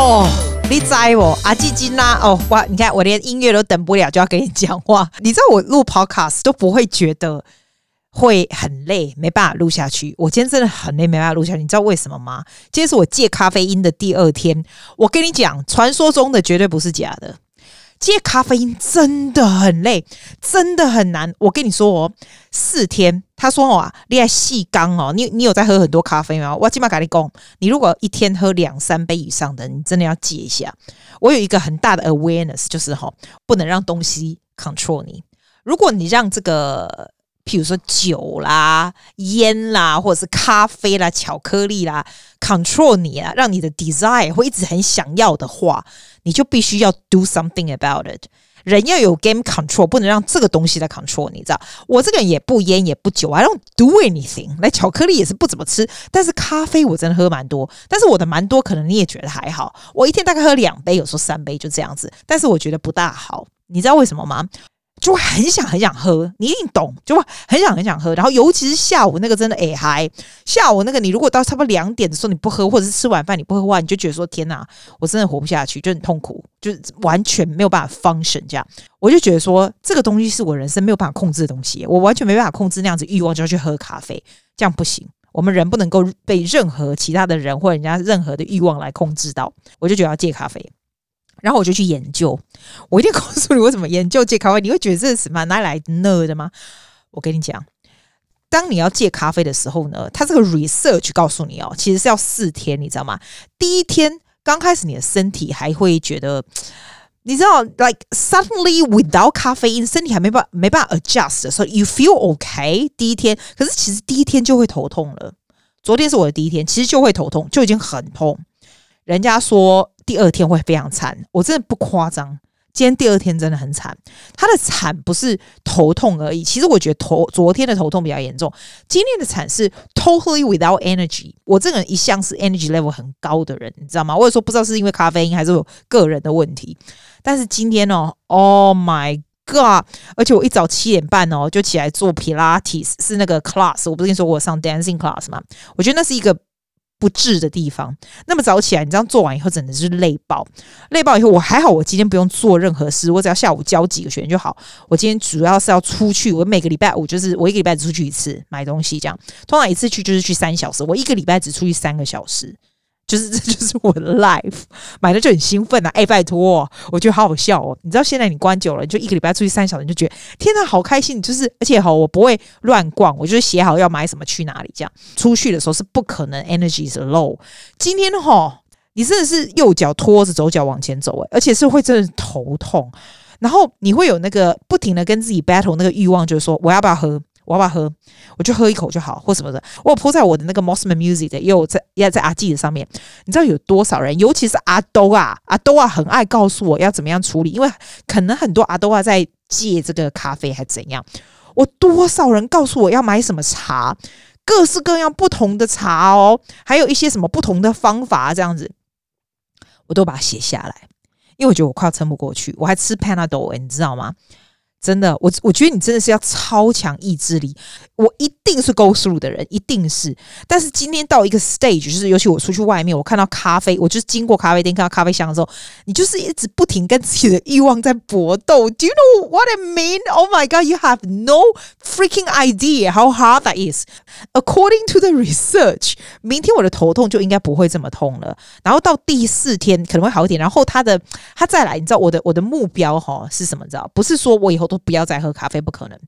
哦，你在我阿基金啦！哦，哇，你看我连音乐都等不了，就要跟你讲话。你知道我录 podcast 都不会觉得会很累，没办法录下去。我今天真的很累，没办法录下去。你知道为什么吗？今天是我戒咖啡因的第二天。我跟你讲，传说中的绝对不是假的。戒咖啡因真的很累，真的很难。我跟你说哦，四天。他说哦，你爱细缸哦，你你有在喝很多咖啡吗？我起码跟你讲，你如果一天喝两三杯以上的，你真的要戒一下。我有一个很大的 awareness，就是哈，不能让东西 control 你。如果你让这个，譬如说酒啦、烟啦，或者是咖啡啦、巧克力啦 control 你啊，让你的 desire 会一直很想要的话，你就必须要 do something about it。人要有 game control，不能让这个东西在 control 你，知道？我这个人也不烟也不酒，I don't do anything。那，巧克力也是不怎么吃，但是咖啡我真的喝蛮多。但是我的蛮多，可能你也觉得还好。我一天大概喝两杯，有时候三杯就这样子。但是我觉得不大好，你知道为什么吗？就会很想很想喝，你一定懂，就会很想很想喝。然后尤其是下午那个真的哎嗨，下午那个你如果到差不多两点的时候你不喝，或者是吃晚饭你不喝的话，你就觉得说天哪，我真的活不下去，就很痛苦，就是完全没有办法 function 这样。我就觉得说这个东西是我人生没有办法控制的东西，我完全没办法控制那样子欲望就要去喝咖啡，这样不行。我们人不能够被任何其他的人或人家任何的欲望来控制到，我就觉得要戒咖啡。然后我就去研究，我一定告诉你我怎么研究戒咖啡，你会觉得这是什么拿来 no 的吗？我跟你讲，当你要戒咖啡的时候呢，它这个 research 告诉你哦，其实是要四天，你知道吗？第一天刚开始你的身体还会觉得，你知道，like suddenly without 咖啡因，身体还没办法没办法 adjust 的时候，you feel okay。第一天，可是其实第一天就会头痛了。昨天是我的第一天，其实就会头痛，就已经很痛。人家说。第二天会非常惨，我真的不夸张。今天第二天真的很惨，他的惨不是头痛而已。其实我觉得头昨天的头痛比较严重，今天的惨是 totally without energy。我这个人一向是 energy level 很高的人，你知道吗？我有时候不知道是因为咖啡因还是我个人的问题。但是今天哦，Oh my God！而且我一早七点半哦就起来做 Pilates，是那个 class。我不是跟你说我上 dancing class 吗？我觉得那是一个。不治的地方，那么早起来，你这样做完以后，真的是累爆，累爆以后，我还好，我今天不用做任何事，我只要下午教几个学员就好。我今天主要是要出去，我每个礼拜五就是我一个礼拜只出去一次买东西，这样通常一次去就是去三小时，我一个礼拜只出去三个小时。就是 这就是我的 life，买了就很兴奋啊！哎，拜托，我觉得好好笑哦。你知道现在你关久了，你就一个礼拜出去三小时，你就觉得天哪，好开心！就是而且好，我不会乱逛，我就是写好要买什么去哪里这样。出去的时候是不可能 energy is low。今天哈，你真的是右脚拖着左脚往前走诶，而且是会真的头痛，然后你会有那个不停的跟自己 battle 那个欲望，就是说我要不要喝。我要不要喝？我就喝一口就好，或什么的。我有 po 在我的那个 Mosman Music 的，也有在也在阿记的上面。你知道有多少人？尤其是阿兜啊，阿兜啊，很爱告诉我要怎么样处理，因为可能很多阿兜啊在戒这个咖啡还怎样。我多少人告诉我要买什么茶，各式各样不同的茶哦，还有一些什么不同的方法这样子，我都把它写下来，因为我觉得我快要撑不过去。我还吃 Panadol，你知道吗？真的，我我觉得你真的是要超强意志力。我一定是 go through 的人，一定是。但是今天到一个 stage，就是尤其我出去外面，我看到咖啡，我就是经过咖啡店看到咖啡香的时候，你就是一直不停跟自己的欲望在搏斗。Do you know what I mean? Oh my god, you have no freaking idea how hard that is. According to the research，明天我的头痛就应该不会这么痛了。然后到第四天可能会好一点。然后他的他再来，你知道我的我的目标哈是什么？你知道不是说我以后。都不要再喝咖啡，不可能。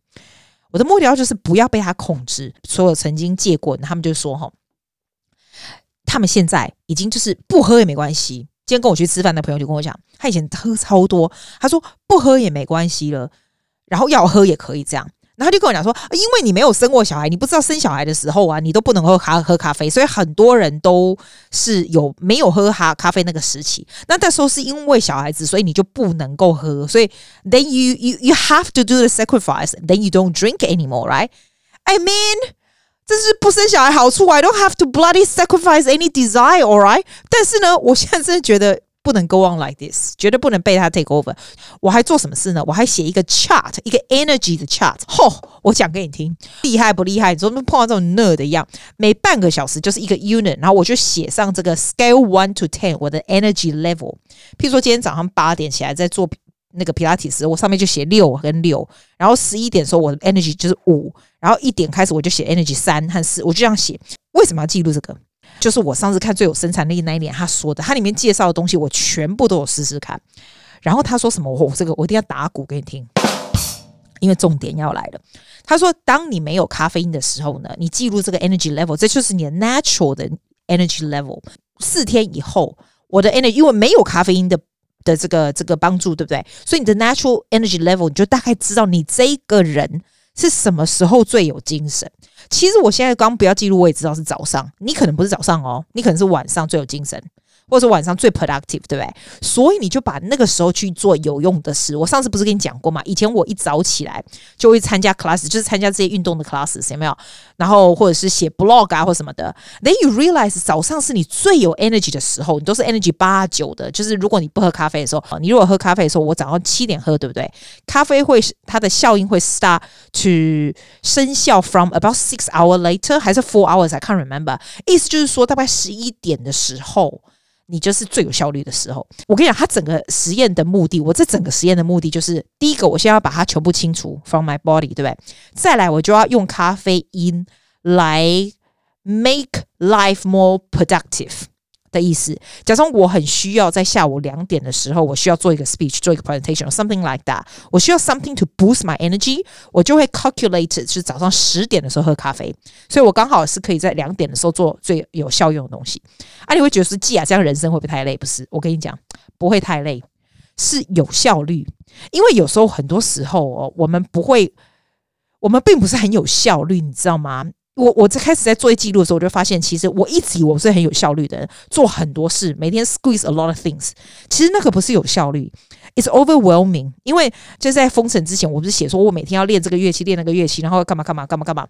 我的目标就是不要被他控制。所有曾经戒过，他们就说：“哈，他们现在已经就是不喝也没关系。”今天跟我去吃饭的朋友就跟我讲，他以前喝超多，他说不喝也没关系了，然后要喝也可以这样。然后他就跟我讲说，因为你没有生过小孩，你不知道生小孩的时候啊，你都不能喝咖喝咖啡，所以很多人都是有没有喝咖咖啡那个时期。那那时候是因为小孩子，所以你就不能够喝，所以 then you you you have to do the sacrifice, then you don't drink anymore, right? I mean，这是不生小孩好处，I don't have to bloody sacrifice any desire, alright? 但是呢，我现在真的觉得不能 go on like this，绝对不能被他 take over。我还做什么事呢？我还写一个 chart，一个 energy 的 chart。吼，我讲给你听，厉害不厉害？怎么碰到这种 nerd 的一样？每半个小时就是一个 unit，然后我就写上这个 scale one to ten 我的 energy level。譬如说今天早上八点起来在做那个皮拉提斯，我上面就写六跟六，然后十一点的时候我的 energy 就是五，然后一点开始我就写 energy 三和四，我就这样写。为什么要记录这个？就是我上次看最有生产力那一年，他说的，他里面介绍的东西，我全部都有试试看。然后他说什么？我这个我一定要打鼓给你听，因为重点要来了。他说，当你没有咖啡因的时候呢，你记录这个 energy level，这就是你的 natural 的 energy level。四天以后，我的 energy 因为没有咖啡因的的这个这个帮助，对不对？所以你的 natural energy level，你就大概知道你这个人是什么时候最有精神。其实我现在刚不要记录，我也知道是早上。你可能不是早上哦，你可能是晚上最有精神。或者晚上最 productive，对不对？所以你就把那个时候去做有用的事。我上次不是跟你讲过吗？以前我一早起来就会参加 class，就是参加这些运动的 class，有没有？然后或者是写 blog 啊或什么的。Then you realize 早上是你最有 energy 的时候，你都是 energy 八九的。就是如果你不喝咖啡的时候，你如果喝咖啡的时候，我早上七点喝，对不对？咖啡会它的效应会 start to 生效 from about six hour later，还是 four hours？I can't remember。意思就是说，大概十一点的时候。你就是最有效率的时候。我跟你讲，他整个实验的目的，我这整个实验的目的就是：第一个，我先要把它全部清除 from my body，对不对？再来，我就要用咖啡因来 make life more productive。的意思，假装我很需要在下午两点的时候，我需要做一个 speech，做一个 presentation，something like that。我需要 something to boost my energy，我就会 calculate，是早上十点的时候喝咖啡，所以我刚好是可以在两点的时候做最有效用的东西。啊，你会觉得是记啊，这样人生会不会太累？不是，我跟你讲，不会太累，是有效率。因为有时候很多时候哦，我们不会，我们并不是很有效率，你知道吗？我我在开始在做记录的时候，我就发现，其实我一直以为我是很有效率的人，做很多事，每天 squeeze a lot of things。其实那个不是有效率，it's overwhelming。因为就在封城之前，我不是写说我每天要练这个乐器，练那个乐器，然后干嘛干嘛干嘛干嘛，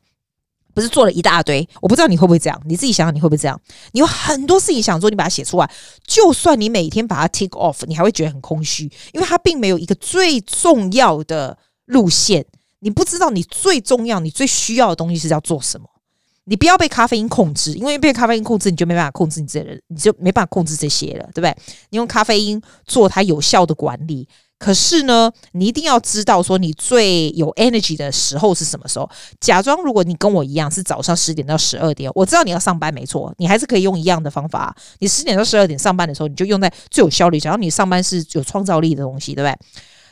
不是做了一大堆。我不知道你会不会这样，你自己想想你会不会这样？你有很多事情想做，你把它写出来，就算你每天把它 tick off，你还会觉得很空虚，因为它并没有一个最重要的路线。你不知道你最重要、你最需要的东西是要做什么。你不要被咖啡因控制，因为被咖啡因控制，你就没办法控制你这人，你就没办法控制这些了，对不对？你用咖啡因做它有效的管理，可是呢，你一定要知道说你最有 energy 的时候是什么时候。假装如果你跟我一样是早上十点到十二点，我知道你要上班没错，你还是可以用一样的方法。你十点到十二点上班的时候，你就用在最有效率。假如你上班是有创造力的东西，对不对？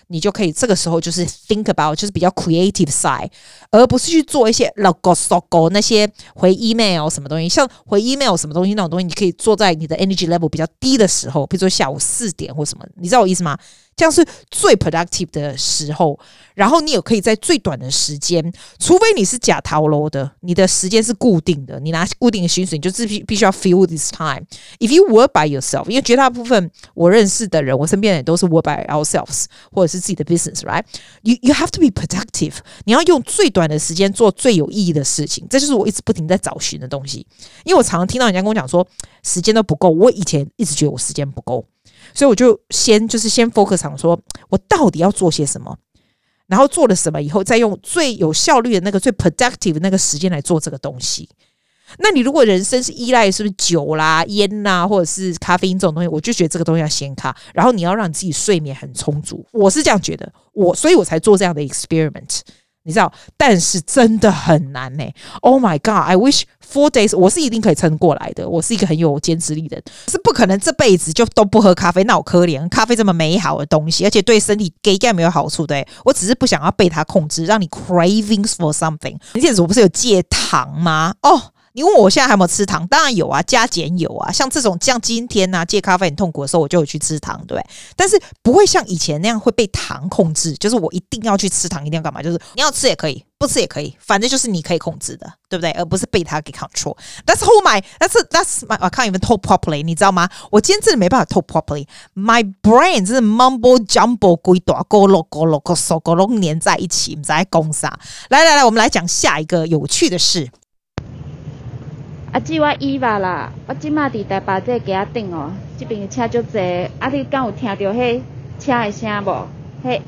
你就可以这个时候就是 think about，就是比较 creative side，而不是去做一些 logo logo 那些回 email 什么东西，像回 email 什么东西那种东西，你可以坐在你的 energy level 比较低的时候，比如说下午四点或什么，你知道我意思吗？这样是最 productive 的时候，然后你也可以在最短的时间，除非你是假逃楼的，你的时间是固定的，你拿固定的薪水，你就必必须要 fill this time。If you work by yourself，因为绝大部分我认识的人，我身边的人都是 work by ourselves，或者是自己的 business，right？You you have to be productive，你要用最短的时间做最有意义的事情，这就是我一直不停在找寻的东西。因为我常常听到人家跟我讲说时间都不够，我以前一直觉得我时间不够。所以我就先就是先 focus 上说，我到底要做些什么，然后做了什么以后，再用最有效率的那个最 productive 那个时间来做这个东西。那你如果人生是依赖是不是酒啦、烟呐，或者是咖啡因这种东西，我就觉得这个东西要先卡，然后你要让你自己睡眠很充足。我是这样觉得，我所以我才做这样的 experiment。你知道，但是真的很难呢、Oh my god! I wish four days，我是一定可以撑过来的。我是一个很有坚持力的人，是不可能这辈子就都不喝咖啡。那我可怜，咖啡这么美好的东西，而且对身体给干没有好处。对，我只是不想要被它控制，让你 cravings for something。那阵子我不是有戒糖吗？哦、你问我现在还有没有吃糖？当然有啊，加减有啊。像这种像今天呐、啊，戒咖啡很痛苦的时候，我就有去吃糖，对？但是不会像以前那样会被糖控制，就是我一定要去吃糖，一定要干嘛？就是你要吃也可以，不吃也可以，反正就是你可以控制的，对不对？而不是被他给 control。That's hold my that's that's my I can't even talk properly，你知道吗？我今天真的没办法 talk properly。My brain 真是 mumble jumble，鬼打咕噜咕噜咕嗦咕噜粘在一起，你在攻啥？来来来，我们来讲下一个有趣的事。啊，姊我伊吧啦，我即马伫台北这家顶哦，这边车足济，啊，你敢有听到迄车诶声无？迄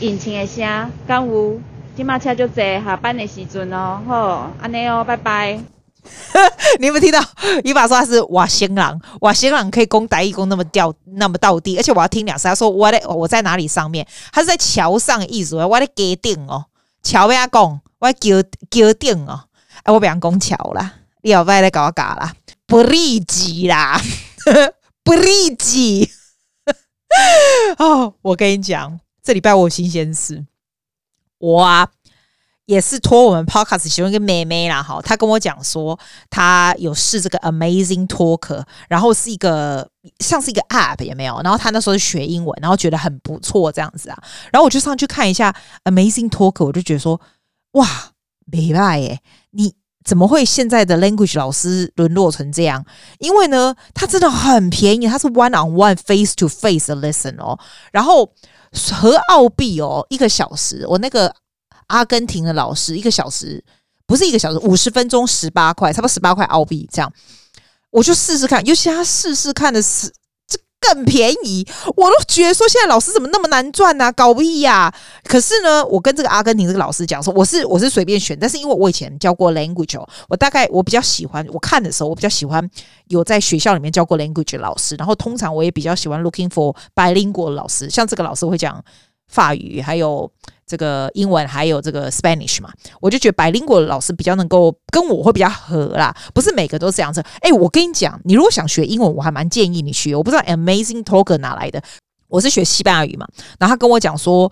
引擎诶声，敢有？即马车足济，下班诶时阵哦，好，安尼哦，拜拜。你有没有听到？伊娃说他是外省人，外省人可以讲台语讲那么调那么道地，而且我要听两次。他说我在我在哪里上面？他是在桥上的意思，我在街顶哦，桥边讲，我在桥桥顶哦，哎，我不想讲桥啦。你要不要来搞搞啦？不利己啦，不利己。哦，我跟你讲，这礼拜我有新鲜事。我啊，也是托我们 Podcast 其中一个妹妹啦，哈，她跟我讲说，她有试这个 Amazing Talk，然后是一个像是一个 App 有没有？然后她那时候是学英文，然后觉得很不错这样子啊。然后我就上去看一下 Amazing Talk，我就觉得说，哇，没赖耶，你。怎么会现在的 language 老师沦落成这样？因为呢，它真的很便宜，它是 one on one face to face 的 lesson 哦，然后和澳币哦，一个小时。我那个阿根廷的老师一个小时不是一个小时，五十分钟十八块，差不多十八块澳币这样。我就试试看，尤其他试试看的是。很便宜，我都觉得说现在老师怎么那么难赚呢、啊？搞屁呀、啊！可是呢，我跟这个阿根廷这个老师讲说，我是我是随便选，但是因为我以前教过 language，我大概我比较喜欢我看的时候，我比较喜欢有在学校里面教过 language 的老师，然后通常我也比较喜欢 looking for bilingual 老师，像这个老师会讲法语，还有。这个英文还有这个 Spanish 嘛，我就觉得百灵果老师比较能够跟我会比较合啦，不是每个都是这样子。哎，我跟你讲，你如果想学英文，我还蛮建议你学。我不知道 Amazing Talker 哪来的，我是学西班牙语嘛，然后他跟我讲说。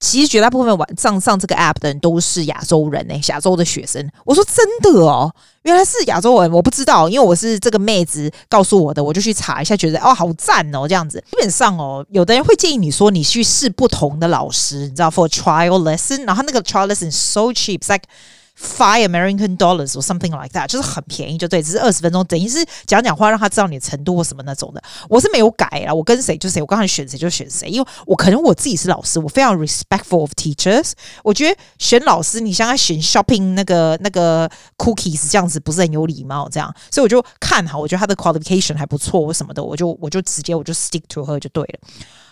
其实绝大部分晚上上这个 app 的人都是亚洲人呢、亚洲的学生。我说真的哦，原来是亚洲人，我不知道，因为我是这个妹子告诉我的，我就去查一下，觉得哦好赞哦这样子。基本上哦，有的人会建议你说你去试不同的老师，你知道，for trial lesson，然后那个 trial lesson so cheap，like。Five American dollars or something like that，就是很便宜，就对，只是二十分钟，等于是讲讲话，让他知道你的程度或什么那种的。我是没有改啦，我跟谁就谁，我刚才选谁就选谁，因为我可能我自己是老师，我非常 respectful of teachers。我觉得选老师，你像他选 shopping 那个那个 cookies 这样子，不是很有礼貌，这样，所以我就看好，我觉得他的 qualification 还不错，或什么的，我就我就直接我就 stick to her 就对了，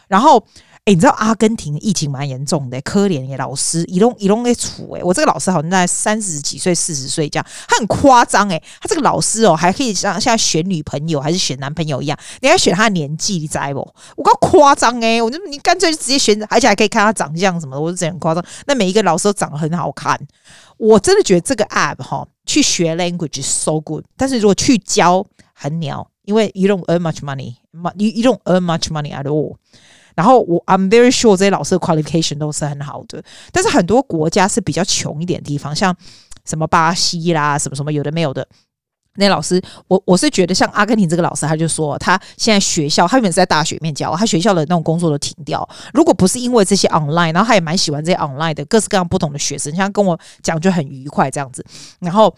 然后。哎、欸，你知道阿根廷疫情蛮严重的，可怜的老师一弄一弄给处哎，我这个老师好像在三十几岁、四十岁这样，他很夸张哎，他这个老师哦，还可以像像选女朋友还是选男朋友一样，你还选他的年纪，你知不？我刚夸张哎，我就你干脆就直接选，而且还可以看他长相什么的，我就觉得很夸张。那每一个老师都长得很好看，我真的觉得这个 app 哈，去学 language is so good，但是如果去教很鸟，因为 you don't earn much money，you you don't earn much money at all。然后我 I'm very sure 这些老师的 qualification 都是很好的，但是很多国家是比较穷一点的地方，像什么巴西啦，什么什么有的没有的。那老师，我我是觉得像阿根廷这个老师，他就说他现在学校，他原本是在大学面教，他学校的那种工作都停掉。如果不是因为这些 online，然后他也蛮喜欢这些 online 的各式各样不同的学生，像跟我讲就很愉快这样子。然后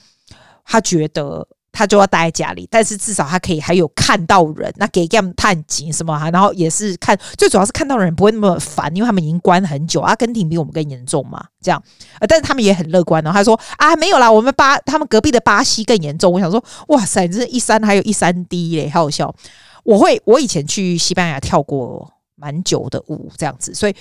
他觉得。他就要待在家里，但是至少他可以还有看到人，那给他们探景什么哈，然后也是看，最主要是看到人不会那么烦，因为他们已经关很久。阿根廷比我们更严重嘛，这样，但是他们也很乐观。然后他说啊，没有啦，我们巴他们隔壁的巴西更严重。我想说，哇塞，这是一山还有一山低嘞，好好笑。我会，我以前去西班牙跳过蛮久的舞，这样子，所以。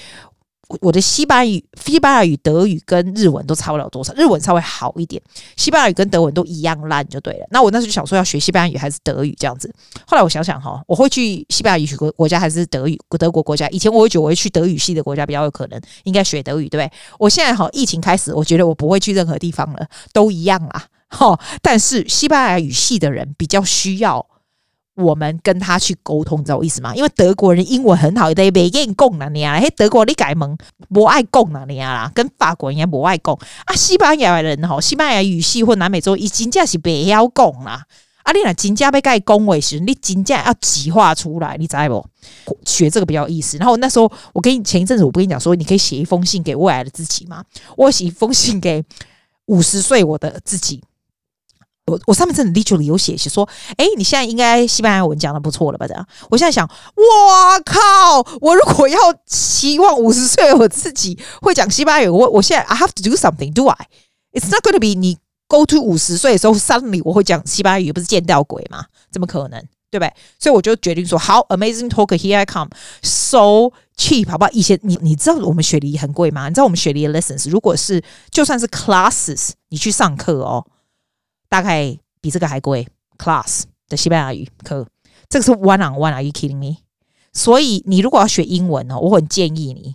我的西班牙语、西班牙语、德语跟日文都差不了多少，日文稍微好一点，西班牙语跟德文都一样烂就对了。那我那时候就想说要学西班牙语还是德语这样子。后来我想想哈，我会去西班牙语国国家还是德语德国国家？以前我会觉得我会去德语系的国家比较有可能，应该学德语对不对？我现在哈疫情开始，我觉得我不会去任何地方了，都一样啦。哈，但是西班牙语系的人比较需要。我们跟他去沟通，知道我意思吗？因为德国人英文很好，得没跟你讲了你啊，嘿，德国你改门不爱讲了你啊啦，跟法国人也不爱讲啊。西班牙人吼，西班牙语系或南美洲，已经真是不要讲啦。啊，你若真正要改讲话时，你真正要计划出来，你知不？学这个比较有意思。然后那时候，我跟你前一阵子，我不跟你讲说，你可以写一封信给未来的自己吗？我写一封信给五十岁我的自己。我我上面真的 literally 有写，写说，哎，你现在应该西班牙文讲的不错了吧？这样，我现在想，哇靠！我如果要期望五十岁我自己会讲西班牙语，我我现在 I have to do something, do I? It's not going to be 你 go to 五十岁的时候，suddenly 我会讲西班牙语，不是见到鬼吗？怎么可能？对不对？所以我就决定说，好，amazing talk, here I come，so cheap，好不好？以前你你知道我们雪梨很贵吗？你知道我们雪梨的 lessons，如果是就算是 classes，你去上课哦，大概比这个还贵，class 的西班牙语课，这个是 one on one，are you kidding me？所以你如果要学英文呢，我很建议你。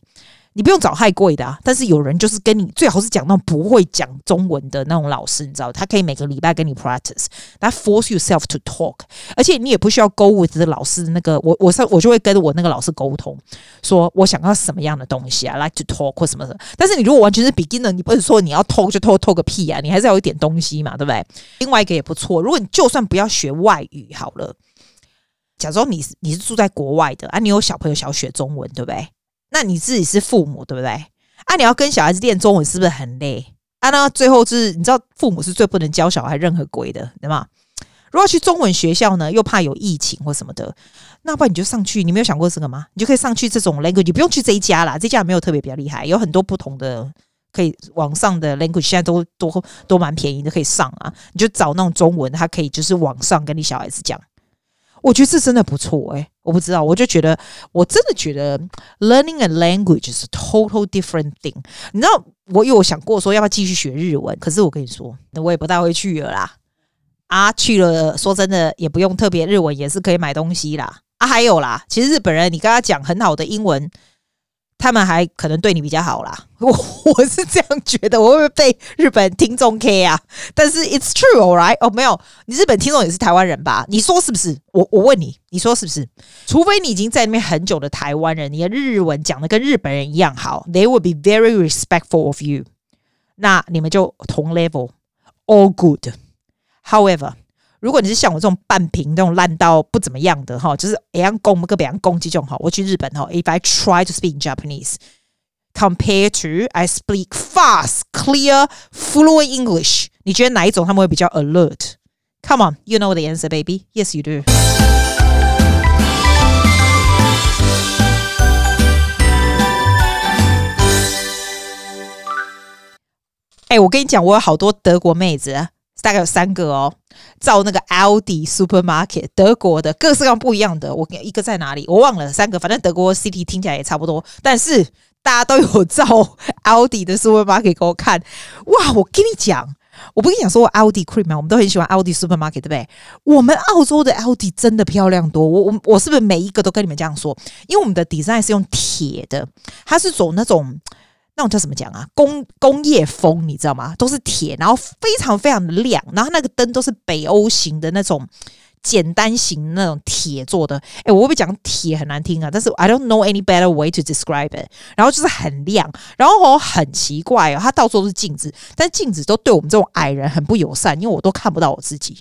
你不用找太贵的啊，但是有人就是跟你最好是讲那种不会讲中文的那种老师，你知道，他可以每个礼拜跟你 practice，他 force yourself to talk，而且你也不需要 go with 的老师那个，我我我就会跟我那个老师沟通，说我想要什么样的东西啊 like to talk 或什么的。但是你如果完全是 beginner，你不是说你要 talk 就 talk talk 个屁啊，你还是要有一点东西嘛，对不对？另外一个也不错，如果你就算不要学外语好了，假如你你是住在国外的啊，你有小朋友想要学中文，对不对？那你自己是父母，对不对？啊，你要跟小孩子练中文，是不是很累？啊，那最后就是你知道，父母是最不能教小孩任何鬼的，对吗？如果去中文学校呢，又怕有疫情或什么的，那不然你就上去。你没有想过这个吗？你就可以上去这种 language，你不用去这一家啦，这家没有特别比较厉害，有很多不同的可以网上的 language，现在都都都蛮便宜的，可以上啊。你就找那种中文，它可以就是网上跟你小孩子讲。我觉得这真的不错诶、我不知道，我就觉得我真的觉得 learning a language is a total different thing。你知道，我有想过说要不要继续学日文，可是我跟你说，那我也不大会去了啦。啊，去了，说真的也不用特别日文，也是可以买东西啦。啊，还有啦，其实日本人你跟他讲很好的英文。他们还可能对你比较好啦，我 我是这样觉得，我会不会被日本听众 K 啊？但是 it's true，alright？哦，没有，你日本听众也是台湾人吧？你说是不是？我我问你，你说是不是？除非你已经在那边很久的台湾人，你的日文讲的跟日本人一样好，they will be very respectful of you，那你们就同 level，all good。However。如果你是像我这种半瓶、这种烂到不怎么样的哈，就是一样攻个别样攻击这种哈，我去日本哈，if I try to speak Japanese compared to I speak fast, clear, fluent English，你觉得哪一种他们会比较 alert？Come on, you know the answer, baby. Yes, you do. 哎、我跟你讲，我有好多德国妹子。大概有三个哦，照那个 Aldi Supermarket 德国的各式各样不一样的，我一个在哪里我忘了，三个反正德国 City 听起来也差不多，但是大家都有照 Aldi 的 Supermarket 给我看，哇！我跟你讲，我不跟你讲说我 Aldi Cream 吗？我们都很喜欢 Aldi Supermarket，对不对？我们澳洲的 Aldi 真的漂亮多，我我我是不是每一个都跟你们这样说？因为我们的 design 是用铁的，它是走那种。那种叫什么讲啊？工工业风，你知道吗？都是铁，然后非常非常的亮，然后那个灯都是北欧型的那种简单型那种铁做的。哎，我会不会讲铁很难听啊？但是 I don't know any better way to describe it。然后就是很亮，然后很奇怪哦，它到处都是镜子，但镜子都对我们这种矮人很不友善，因为我都看不到我自己。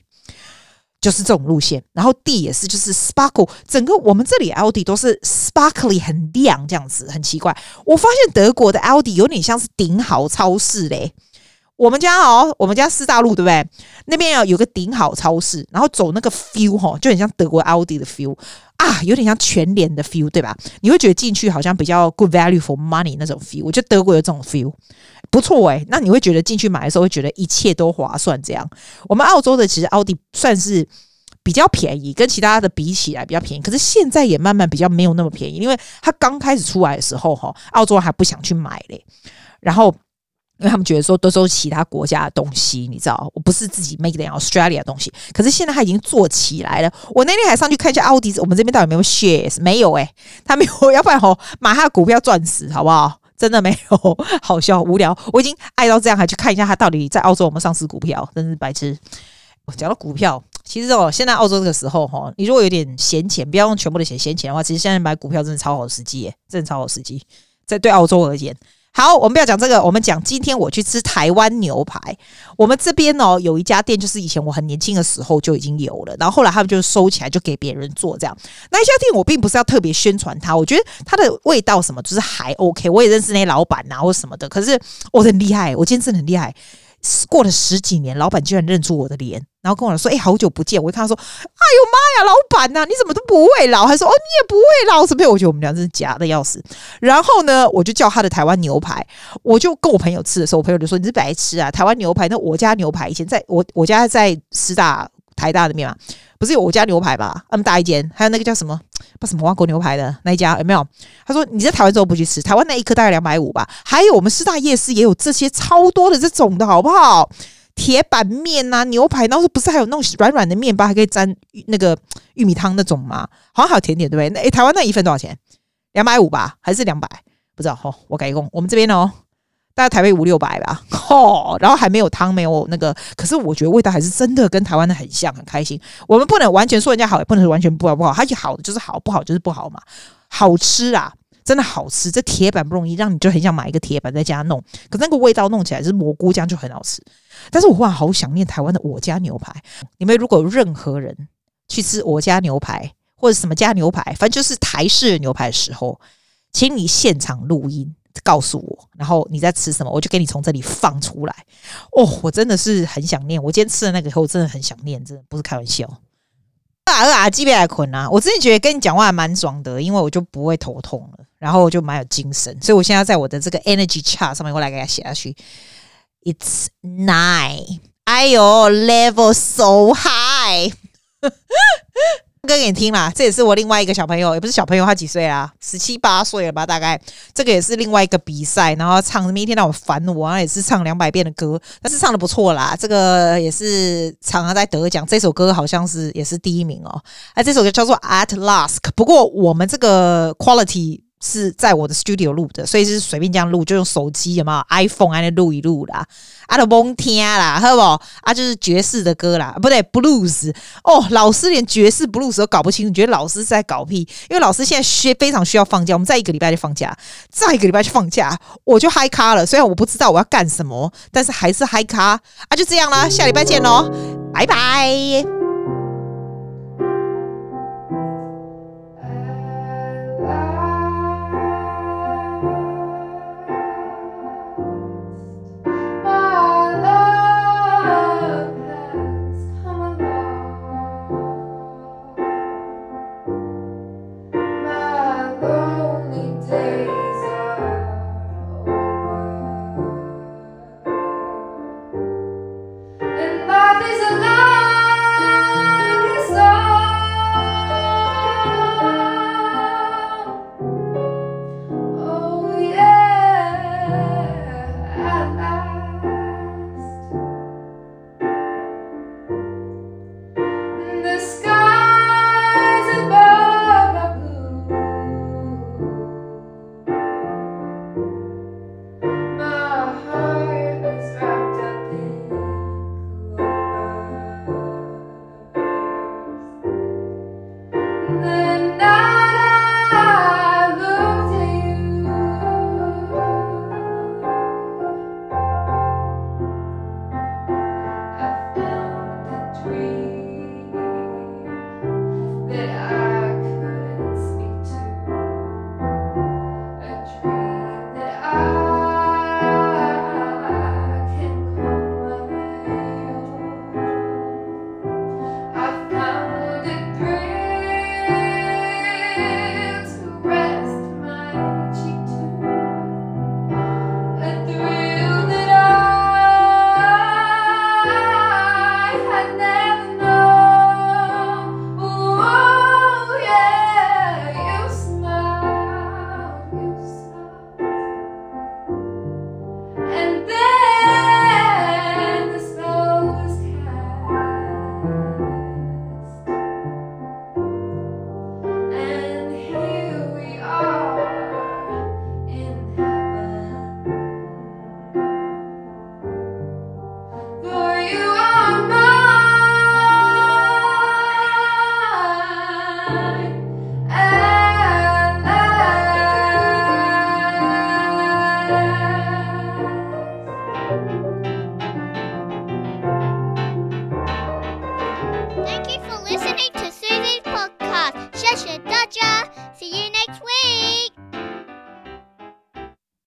就是这种路线，然后地也是就是 sparkle，整个我们这里 Aldi 都是 sparkly 很亮这样子，很奇怪。我发现德国的 Aldi 有点像是顶好超市嘞。我们家哦，我们家四大路对不对？那边有有个顶好超市，然后走那个 feel 哈，就很像德国奥迪的 feel 啊，有点像全联的 feel 对吧？你会觉得进去好像比较 good value for money 那种 feel。我觉得德国有这种 feel。不错诶，那你会觉得进去买的时候会觉得一切都划算。这样，我们澳洲的其实奥迪算是比较便宜，跟其他的比起来比较便宜。可是现在也慢慢比较没有那么便宜，因为它刚开始出来的时候哈，澳洲还不想去买嘞。然后，因为他们觉得说都是其他国家的东西，你知道，我不是自己 make in Australia 的东西。可是现在它已经做起来了。我那天还上去看一下奥迪，我们这边到底有没有 shares？没有诶，他没有，要不然吼买他的股票赚死，好不好？真的没有好笑无聊，我已经爱到这样，还去看一下他到底在澳洲有没有上市股票，真是白痴。我讲到股票，其实哦，现在澳洲这个时候哈，你如果有点闲钱，不要用全部的钱闲钱的话，其实现在买股票真的超好时机耶，真的超好时机，在对澳洲而言。好，我们不要讲这个，我们讲今天我去吃台湾牛排。我们这边哦，有一家店，就是以前我很年轻的时候就已经有了，然后后来他们就收起来，就给别人做这样。那一家店我并不是要特别宣传它，我觉得它的味道什么就是还 OK。我也认识那些老板呐或什么的，可是我很厉害，我今天真的很厉害。过了十几年，老板居然认出我的脸，然后跟我说：“哎、好久不见！”我一看他说：“哎呦妈呀，老板呐、啊，你怎么都不会老？”还说：“哦，你也不会老，怎么？”我觉得我们俩真是假的要死。然后呢，我就叫他的台湾牛排，我就跟我朋友吃的时候，我朋友就说：“你是白痴啊！台湾牛排，那我家牛排以前在我我家在师大台大的面嘛，不是有我家牛排吧？那么大一间，还有那个叫什么？”不什么挖国牛排的那一家有没有？他说你在台湾之后不去吃，台湾那一颗大概两百五吧。还有我们师大夜市也有这些超多的这种的好不好？铁板面啊，牛排，然后不是还有那种软软的面包，还可以沾那个玉米汤那种吗？好像还有甜点对不对？那诶，台湾那一份多少钱？两百五吧，还是两百？不知道哦。我改工，我们这边哦。大概台北五六百吧，吼，然后还没有汤，没有那个，可是我觉得味道还是真的跟台湾的很像，很开心。我们不能完全说人家好，也不能说完全不好不好，它就好的就是好，不好就是不好嘛。好吃啊，真的好吃，这铁板不容易，让你就很想买一个铁板在家弄。可是那个味道弄起来是蘑菇酱就很好吃。但是我忽然好想念台湾的我家牛排。你们如果有任何人去吃我家牛排或者什么家牛排，反正就是台式牛排的时候，请你现场录音。告诉我，然后你在吃什么，我就给你从这里放出来。哦，我真的是很想念，我今天吃了那个以后，我真的很想念，真的不是开玩笑。啊啊，基本还困啊！我真的觉得跟你讲话还蛮爽的，因为我就不会头痛了，然后我就蛮有精神，所以我现在在我的这个 energy chart 上面，我来给它写下去。It's nine，哎呦，level so high。歌给你听啦，这也是我另外一个小朋友，也不是小朋友，他几岁啊？十七八岁了吧？大概这个也是另外一个比赛，然后唱，一天让我烦我，然后也是唱两百遍的歌，但是唱的不错啦。这个也是常常在得奖，这首歌好像是也是第一名哦。哎，这首歌叫做 At Last，不过我们这个 quality。是在我的 studio 录的，所以是随便这样录，就用手机有没有 iPhone 来录一录啦，啊都甭听啦，好不好？啊就是爵士的歌啦，不对，blues 哦，老师连爵士 blues 都搞不清楚，觉得老师在搞屁？因为老师现在需非常需要放假，我们再一个礼拜就放假，再一个礼拜就放假，我就嗨咖了。虽然我不知道我要干什么，但是还是嗨咖啊！就这样啦，下礼拜见喽，拜拜。